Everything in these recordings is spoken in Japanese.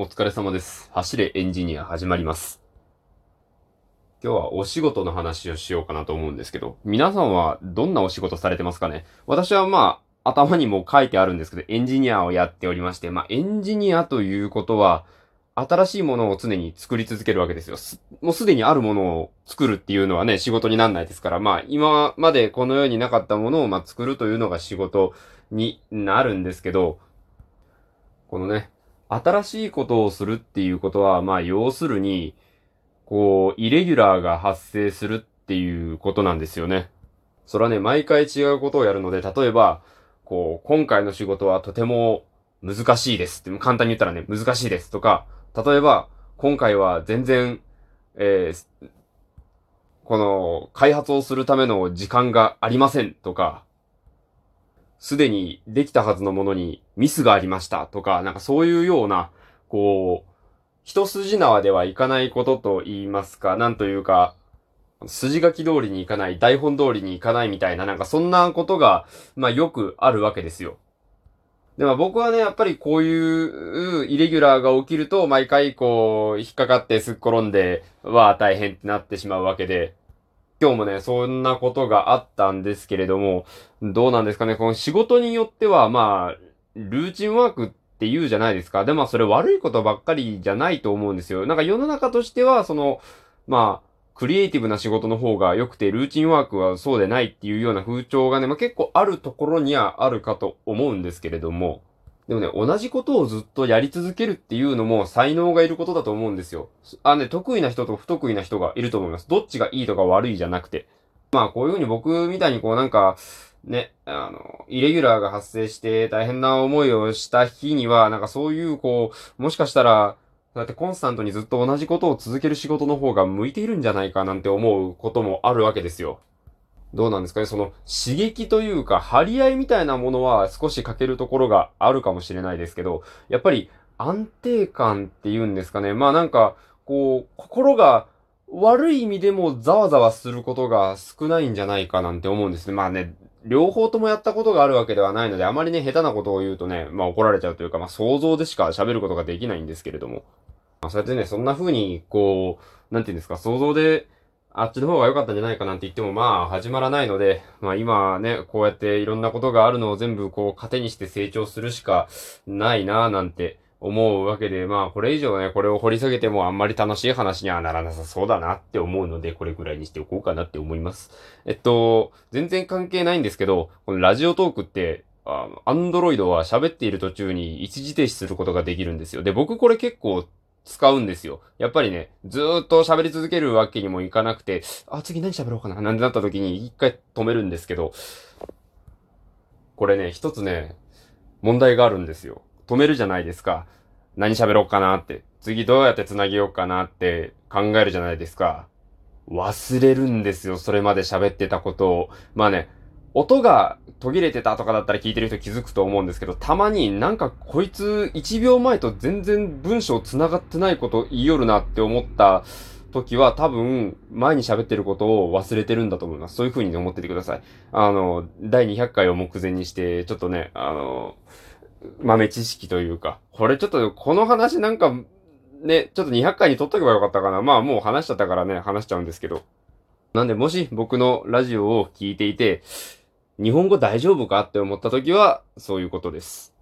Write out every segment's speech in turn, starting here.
お疲れ様です。走れエンジニア始まります。今日はお仕事の話をしようかなと思うんですけど、皆さんはどんなお仕事されてますかね？私はまあ、頭にも書いてあるんですけど、エンジニアをやっておりまして、まあ、エンジニアということは、新しいものを常に作り続けるわけですよ。すもうすでにあるものを作るっていうのはね、仕事になんないですから、まあ、今までこの世になかったものをま作るというのが仕事になるんですけど、このね、新しいことをするっていうことは、まあ、要するに、こう、イレギュラーが発生するっていうことなんですよね。それはね、毎回違うことをやるので、例えば、こう、今回の仕事はとても難しいですって、簡単に言ったらね、難しいですとか、例えば、今回は全然、えー、この、開発をするための時間がありませんとか、すでにできたはずのものにミスがありましたとか、なんかそういうような、こう、一筋縄ではいかないことと言いますか、なんというか、筋書き通りにいかない、台本通りにいかないみたいな、なんかそんなことが、まあよくあるわけですよ。でも僕はね、やっぱりこういうイレギュラーが起きると、毎回こう、引っかかってすっ転んで、わあ大変ってなってしまうわけで、今日もね、そんなことがあったんですけれども、どうなんですかね、この仕事によっては、まあ、ルーチンワークって言うじゃないですか。でもそれ悪いことばっかりじゃないと思うんですよ。なんか世の中としては、その、まあ、クリエイティブな仕事の方が良くて、ルーチンワークはそうでないっていうような風潮がね、まあ結構あるところにはあるかと思うんですけれども、でもね、同じことをずっとやり続けるっていうのも才能がいることだと思うんですよ。あ、ね、得意な人と不得意な人がいると思います。どっちがいいとか悪いじゃなくて。まあこういうふうに僕みたいにこうなんか、ね、あの、イレギュラーが発生して大変な思いをした日には、なんかそういうこう、もしかしたら、だってコンスタントにずっと同じことを続ける仕事の方が向いているんじゃないかなんて思うこともあるわけですよ。どうなんですかね？その刺激というか張り合いみたいなものは少し欠けるところがあるかもしれないですけど、やっぱり安定感っていうんですかね？まあなんか、こう、心が悪い意味でもざわざわすることが少ないんじゃないかなんて思うんですね。まあね、両方ともやったことがあるわけではないので、あまりね、下手なことを言うとね、まあ怒られちゃうというか、まあ想像でしか喋ることができないんですけれども。まあそうやってね、そんな風に、こう、なんていうんですか、想像で、あっちの方が良かったんじゃないかなんて言ってもまあ始まらないので、まあ今ね、こうやっていろんなことがあるのを全部こう糧にして成長するしかないなぁなんて思うわけで、まあこれ以上ね、これを掘り下げてもあんまり楽しい話にはならなさそうだなって思うので、これくらいにしておこうかなって思います。えっと、全然関係ないんですけど、このラジオトークって、アンドロイドは喋っている途中に一時停止することができるんですよ。で、僕これ結構使うんですよ。やっぱりね、ずーっと喋り続けるわけにもいかなくて、あ、次何喋ろうかななんてなった時に一回止めるんですけど、これね、一つね、問題があるんですよ。止めるじゃないですか。何喋ろうかなって。次どうやって繋げようかなって考えるじゃないですか。忘れるんですよ。それまで喋ってたことを。まあね、音が途切れてたとかだったら聞いてる人気づくと思うんですけど、たまになんかこいつ1秒前と全然文章繋がってないこと言いよるなって思った時は多分前に喋ってることを忘れてるんだと思います。そういう風に思っててください。あの、第200回を目前にして、ちょっとね、あの、豆知識というか、これちょっとこの話なんかね、ちょっと200回に撮っとけばよかったかな。まあもう話しちゃったからね、話しちゃうんですけど。なんでもし僕のラジオを聞いていて、日本語大丈夫かって思った時は、そういうことです。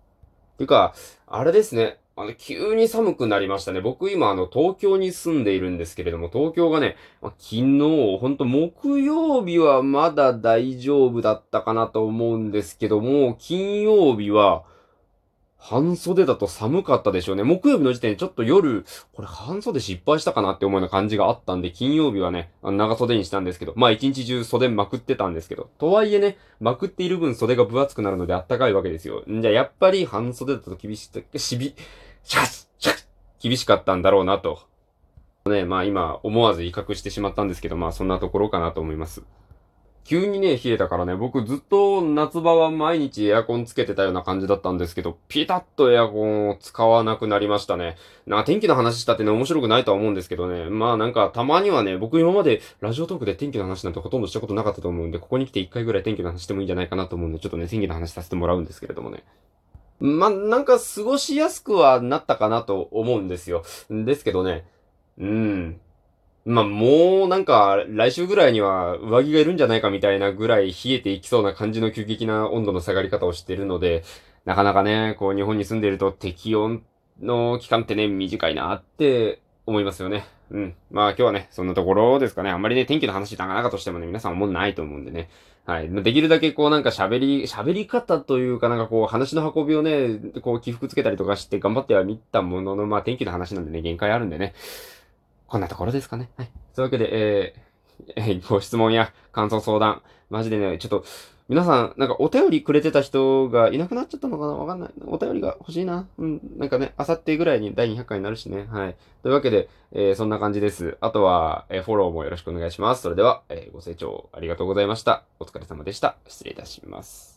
ていうか、あれですね。あの、急に寒くなりましたね。僕今、あの、東京に住んでいるんですけれども、東京がね、ま昨日、ほんと木曜日はまだ大丈夫だったかなと思うんですけども、金曜日は、半袖だと寒かったでしょうね。木曜日の時点でちょっと夜、これ半袖失敗したかなって思うような感じがあったんで、金曜日はね、長袖にしたんですけど、まあ一日中袖まくってたんですけど、とはいえね、まくっている分袖が分厚くなるので暖かいわけですよ。んじゃあやっぱり半袖だと厳しい、しび、シャッシャッ厳しかったんだろうなと。ね、まあ今思わず威嚇してしまったんですけど、まあそんなところかなと思います。急にね、冷えたからね、僕ずっと夏場は毎日エアコンつけてたような感じだったんですけど、ピタッとエアコンを使わなくなりましたね。なんか天気の話したってね、面白くないとは思うんですけどね。まあなんかたまにはね、僕今までラジオトークで天気の話なんてほとんどしたことなかったと思うんで、ここに来て一回ぐらい天気の話してもいいんじゃないかなと思うんで、ちょっとね、天気の話させてもらうんですけれどもね。まあ、なんか過ごしやすくはなったかなと思うんですよ。ですけどね、うん。まあ、もうなんか来週ぐらいには上着がいるんじゃないかみたいなぐらい冷えていきそうな感じの急激な温度の下がり方をしているので、なかなかね、こう日本に住んでると適温の期間ってね、短いなって思いますよね。うん。まあ今日はね、そんなところですかね。あんまりね、天気の話長々としてもね、皆さん思んないと思うんでね。はい。できるだけこうなんか喋り、喋り方というかなんかこう話の運びをね、こう起伏つけたりとかして頑張ってはみたものの、まあ天気の話なんでね、限界あるんでね。こんなところですかね。はい。そういうわけで、えー、えー、ご質問や感想相談、マジでね、ちょっと、皆さん、なんかお便りくれてた人がいなくなっちゃったのかな？わかんない。お便りが欲しいな。うん。なんかね、あさってぐらいに第200回になるしね。はい。というわけで、えー、そんな感じです。あとは、えー、フォローもよろしくお願いします。それでは、えー、ご清聴ありがとうございました。お疲れ様でした。失礼いたします。